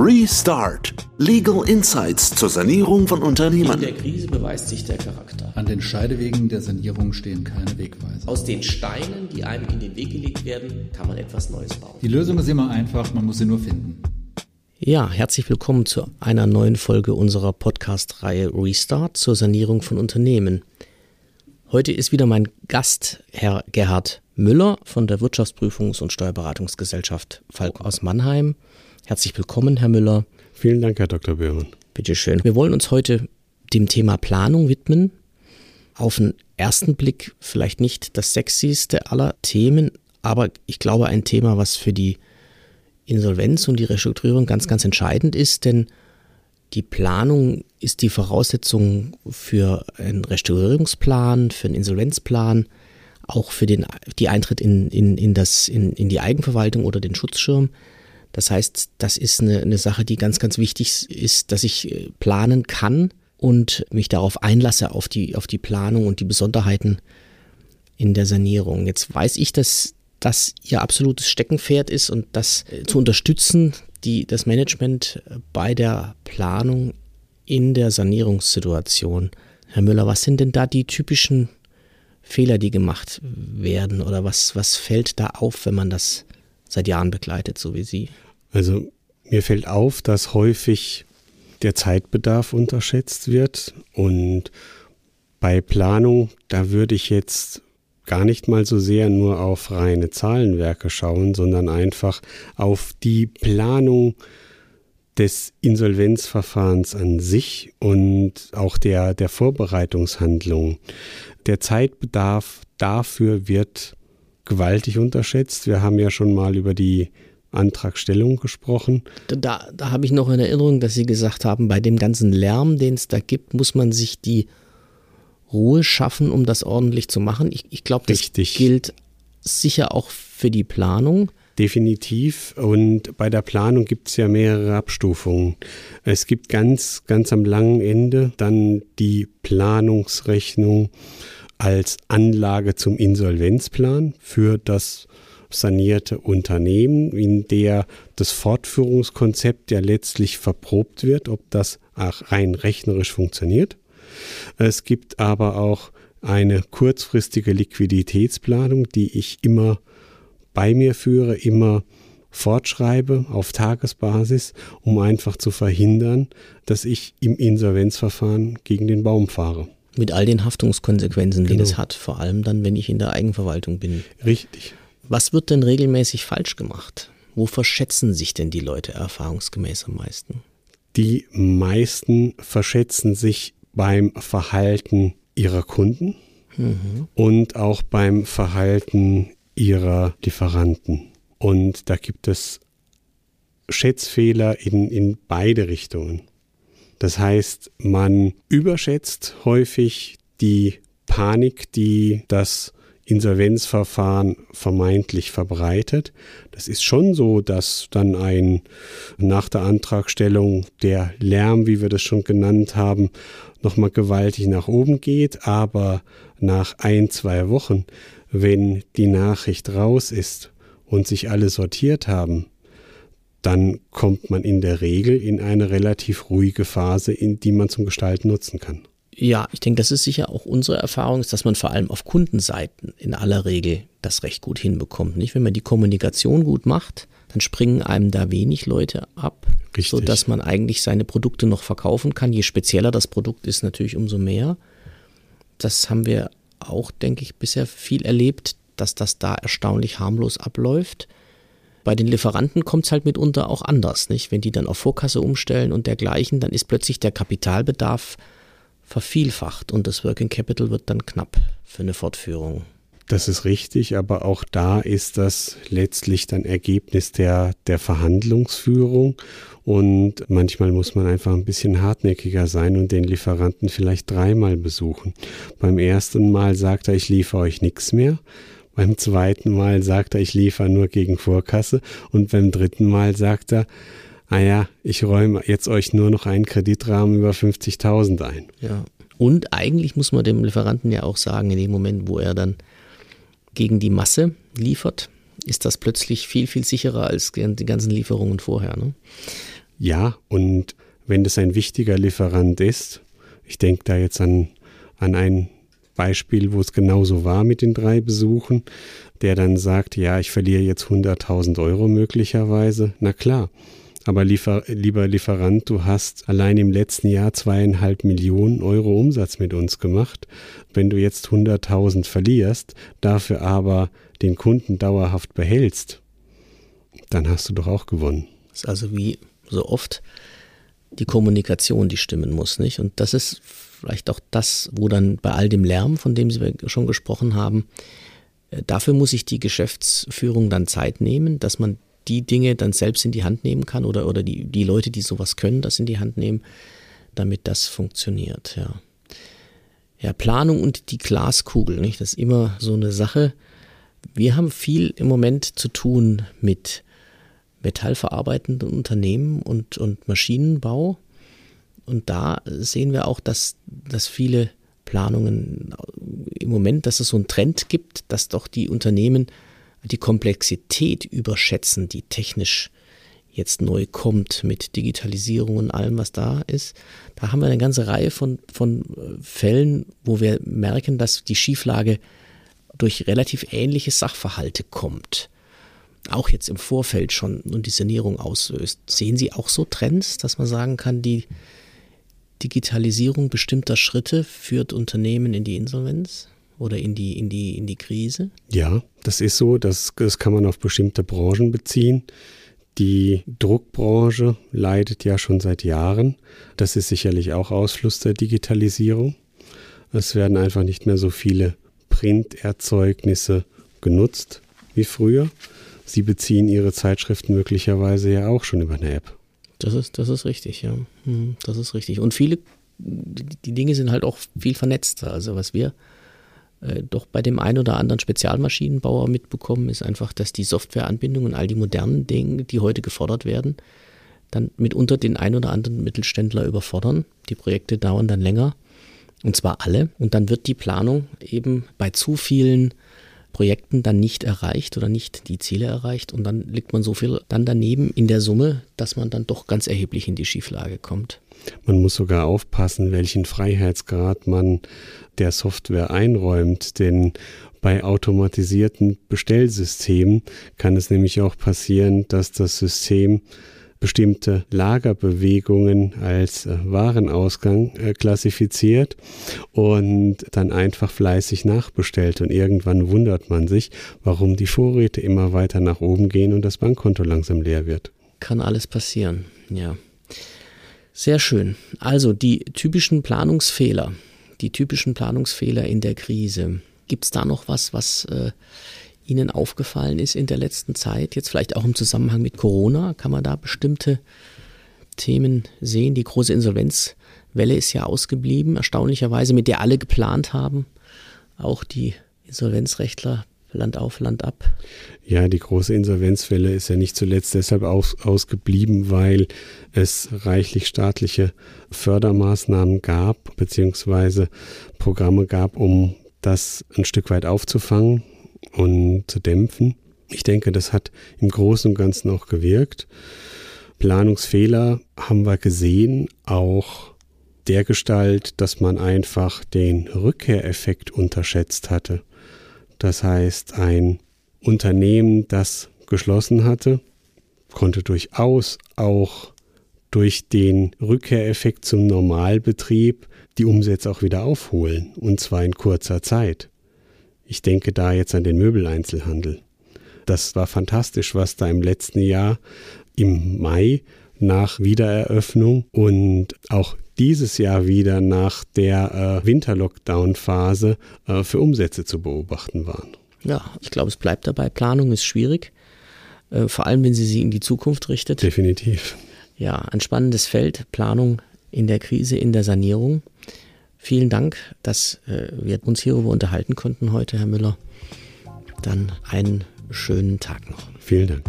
Restart. Legal Insights zur Sanierung von Unternehmen. In der Krise beweist sich der Charakter. An den Scheidewegen der Sanierung stehen keine Wegweiser. Aus den Steinen, die einem in den Weg gelegt werden, kann man etwas Neues bauen. Die Lösung ist immer einfach, man muss sie nur finden. Ja, herzlich willkommen zu einer neuen Folge unserer Podcast-Reihe Restart zur Sanierung von Unternehmen. Heute ist wieder mein Gast Herr Gerhard Müller von der Wirtschaftsprüfungs- und Steuerberatungsgesellschaft Falk aus Mannheim. Herzlich willkommen, Herr Müller. Vielen Dank, Herr Dr. Böhren. Bitte schön. Wir wollen uns heute dem Thema Planung widmen. Auf den ersten Blick vielleicht nicht das sexyste aller Themen, aber ich glaube ein Thema, was für die Insolvenz und die Restrukturierung ganz, ganz entscheidend ist, denn die Planung ist die Voraussetzung für einen Restaurierungsplan, für einen Insolvenzplan, auch für den die Eintritt in, in, in, das, in, in die Eigenverwaltung oder den Schutzschirm. Das heißt, das ist eine, eine Sache, die ganz, ganz wichtig ist, dass ich äh, planen kann und mich darauf einlasse, auf die, auf die Planung und die Besonderheiten in der Sanierung. Jetzt weiß ich, dass das ihr absolutes Steckenpferd ist und das äh, zu unterstützen, die, das Management bei der Planung in der Sanierungssituation. Herr Müller, was sind denn da die typischen Fehler, die gemacht werden oder was, was fällt da auf, wenn man das seit Jahren begleitet, so wie Sie? Also mir fällt auf, dass häufig der Zeitbedarf unterschätzt wird und bei Planung, da würde ich jetzt gar nicht mal so sehr nur auf reine Zahlenwerke schauen, sondern einfach auf die Planung des Insolvenzverfahrens an sich und auch der, der Vorbereitungshandlungen. Der Zeitbedarf dafür wird gewaltig unterschätzt. Wir haben ja schon mal über die Antragstellung gesprochen. Da, da habe ich noch in Erinnerung, dass Sie gesagt haben, bei dem ganzen Lärm, den es da gibt, muss man sich die Ruhe schaffen, um das ordentlich zu machen. Ich, ich glaube, das Richtig. gilt sicher auch für die Planung. Definitiv. Und bei der Planung gibt es ja mehrere Abstufungen. Es gibt ganz, ganz am langen Ende dann die Planungsrechnung als Anlage zum Insolvenzplan für das sanierte Unternehmen, in der das Fortführungskonzept ja letztlich verprobt wird, ob das auch rein rechnerisch funktioniert. Es gibt aber auch eine kurzfristige Liquiditätsplanung, die ich immer bei mir führe, immer fortschreibe auf Tagesbasis, um einfach zu verhindern, dass ich im Insolvenzverfahren gegen den Baum fahre. Mit all den Haftungskonsequenzen, Genau. die es hat, vor allem dann, wenn ich in der Eigenverwaltung bin. Richtig. Was wird denn regelmäßig falsch gemacht? Wo verschätzen sich denn die Leute erfahrungsgemäß am meisten? Die meisten verschätzen sich beim Verhalten ihrer Kunden und auch beim Verhalten ihrer Lieferanten. Und da gibt es Schätzfehler in, in beide Richtungen. Das heißt, man überschätzt häufig die Panik, die das Insolvenzverfahren vermeintlich verbreitet. Das ist schon so, dass dann ein nach der Antragstellung der Lärm, wie wir das schon genannt haben, nochmal gewaltig nach oben geht, aber nach ein, zwei Wochen, wenn die Nachricht raus ist und sich alle sortiert haben, dann kommt man in der Regel in eine relativ ruhige Phase, in die man zum Gestalten nutzen kann. Ja, ich denke, das ist sicher auch unsere Erfahrung, ist, dass man vor allem auf Kundenseiten in aller Regel das recht gut hinbekommt. Nicht? Wenn man die Kommunikation gut macht, dann springen einem da wenig Leute ab, Richtig. sodass man eigentlich seine Produkte noch verkaufen kann. Je spezieller das Produkt ist, natürlich umso mehr. Das haben wir auch, denke ich, bisher viel erlebt, dass das da erstaunlich harmlos abläuft. Bei den Lieferanten kommt es halt mitunter auch anders, nicht? Wenn die dann auf Vorkasse umstellen und dergleichen, dann ist plötzlich der Kapitalbedarf vervielfacht und das Working Capital wird dann knapp für eine Fortführung. Das ist richtig, aber auch da ist das letztlich dann Ergebnis der, der Verhandlungsführung. Und manchmal muss man einfach ein bisschen hartnäckiger sein und den Lieferanten vielleicht dreimal besuchen. Beim ersten Mal sagt er, ich liefere euch nichts mehr. Beim zweiten Mal sagt er, ich liefere nur gegen Vorkasse. Und beim dritten Mal sagt er, ah ja, ich räume jetzt euch nur noch einen Kreditrahmen über 50.000 ein. Ja. Und eigentlich muss man dem Lieferanten ja auch sagen, in dem Moment, wo er dann gegen die Masse liefert, ist das plötzlich viel, viel sicherer als die ganzen Lieferungen vorher. Ne? Ja, und wenn das ein wichtiger Lieferant ist, ich denke da jetzt an, an ein Beispiel, wo es genauso war mit den drei Besuchen, der dann sagt, ja, ich verliere jetzt 100.000 Euro möglicherweise. Na klar, aber liefer, lieber Lieferant, du hast allein im letzten Jahr zweieinhalb Millionen Euro Umsatz mit uns gemacht. Wenn du jetzt 100.000 verlierst, dafür aber den Kunden dauerhaft behältst, dann hast du doch auch gewonnen. Das ist also wie so oft die Kommunikation, die stimmen muss, nicht? Und das ist vielleicht auch das, wo dann bei all dem Lärm, von dem Sie schon gesprochen haben, äh, dafür muss sich die Geschäftsführung dann Zeit nehmen, dass man die Dinge dann selbst in die Hand nehmen kann oder, oder die, die Leute, die sowas können, das in die Hand nehmen, damit das funktioniert, ja. Ja, Planung und die Glaskugel, nicht? Das ist immer so eine Sache. Wir haben viel im Moment zu tun mit metallverarbeitenden Unternehmen und, und Maschinenbau. Und da sehen wir auch, dass, dass viele Planungen im Moment, dass es so einen Trend gibt, dass doch die Unternehmen die Komplexität überschätzen, die technisch jetzt neu kommt mit Digitalisierung und allem, was da ist. Da haben wir eine ganze Reihe von, von äh, Fällen, wo wir merken, dass die Schieflage durch relativ ähnliche Sachverhalte kommt. Auch jetzt im Vorfeld schon und die Sanierung auslöst. Sehen Sie auch so Trends, dass man sagen kann, die Digitalisierung bestimmter Schritte führt Unternehmen in die Insolvenz oder in die, in die, in die Krise? Ja, das ist so. Das, das kann man auf bestimmte Branchen beziehen. Die Druckbranche leidet ja schon seit Jahren. Das ist sicherlich auch Ausfluss der Digitalisierung. Es werden einfach nicht mehr so viele Printerzeugnisse genutzt wie früher. Sie beziehen Ihre Zeitschriften möglicherweise ja auch schon über eine App. Das ist, das ist richtig, ja. Hm, das ist richtig. Und viele, die Dinge sind halt auch viel vernetzter. Also was wir äh, doch bei dem einen oder anderen Spezialmaschinenbauer mitbekommen, ist einfach, dass die Softwareanbindung und all die modernen Dinge, die heute gefordert werden, dann mitunter den einen oder anderen Mittelständler überfordern. Die Projekte dauern dann länger. Und zwar alle. Und dann wird die Planung eben bei zu vielen Projekten dann nicht erreicht oder nicht die Ziele erreicht. Und dann liegt man so viel dann daneben in der Summe, dass man dann doch ganz erheblich in die Schieflage kommt. Man muss sogar aufpassen, welchen Freiheitsgrad man der Software einräumt, denn bei automatisierten Bestellsystemen kann es nämlich auch passieren, dass das System bestimmte Lagerbewegungen als äh, Warenausgang äh, klassifiziert und dann einfach fleißig nachbestellt. Und irgendwann wundert man sich, warum die Vorräte immer weiter nach oben gehen und das Bankkonto langsam leer wird. Kann alles passieren, ja. Sehr schön. Also die typischen Planungsfehler, die typischen Planungsfehler in der Krise. Gibt es da noch was, was äh, Ihnen aufgefallen ist in der letzten Zeit? Jetzt vielleicht auch im Zusammenhang mit Corona? Kann man da bestimmte Themen sehen? Die große Insolvenzwelle ist ja ausgeblieben, erstaunlicherweise, mit der alle geplant haben. Auch die Insolvenzrechtler Land auf, Land ab. Ja, die große Insolvenzwelle ist ja nicht zuletzt deshalb aus, ausgeblieben, weil es reichlich staatliche Fördermaßnahmen gab, beziehungsweise Programme gab, um das ein Stück weit aufzufangen und zu dämpfen. Ich denke, das hat im Großen und Ganzen auch gewirkt. Planungsfehler haben wir gesehen, auch der Gestalt, dass man einfach den Rückkehreffekt unterschätzt hatte. Das heißt, ein Unternehmen, das geschlossen hatte, konnte durchaus auch durch den Rückkehreffekt zum Normalbetrieb die Umsätze auch wieder aufholen, und zwar in kurzer Zeit. Ich denke da jetzt an den Möbeleinzelhandel. Das war fantastisch, was da im letzten Jahr im Mai nach Wiedereröffnung und auch dieses Jahr wieder nach der äh, Winterlockdown-Phase äh, für Umsätze zu beobachten waren. Ja, ich glaube, es bleibt dabei. Planung ist schwierig, äh, vor allem wenn sie sie in die Zukunft richtet. Definitiv. Ja, ein spannendes Feld, Planung in der Krise, in der Sanierung. Vielen Dank, dass äh, wir uns hierüber unterhalten konnten heute, Herr Müller. Dann einen schönen Tag noch. Vielen Dank.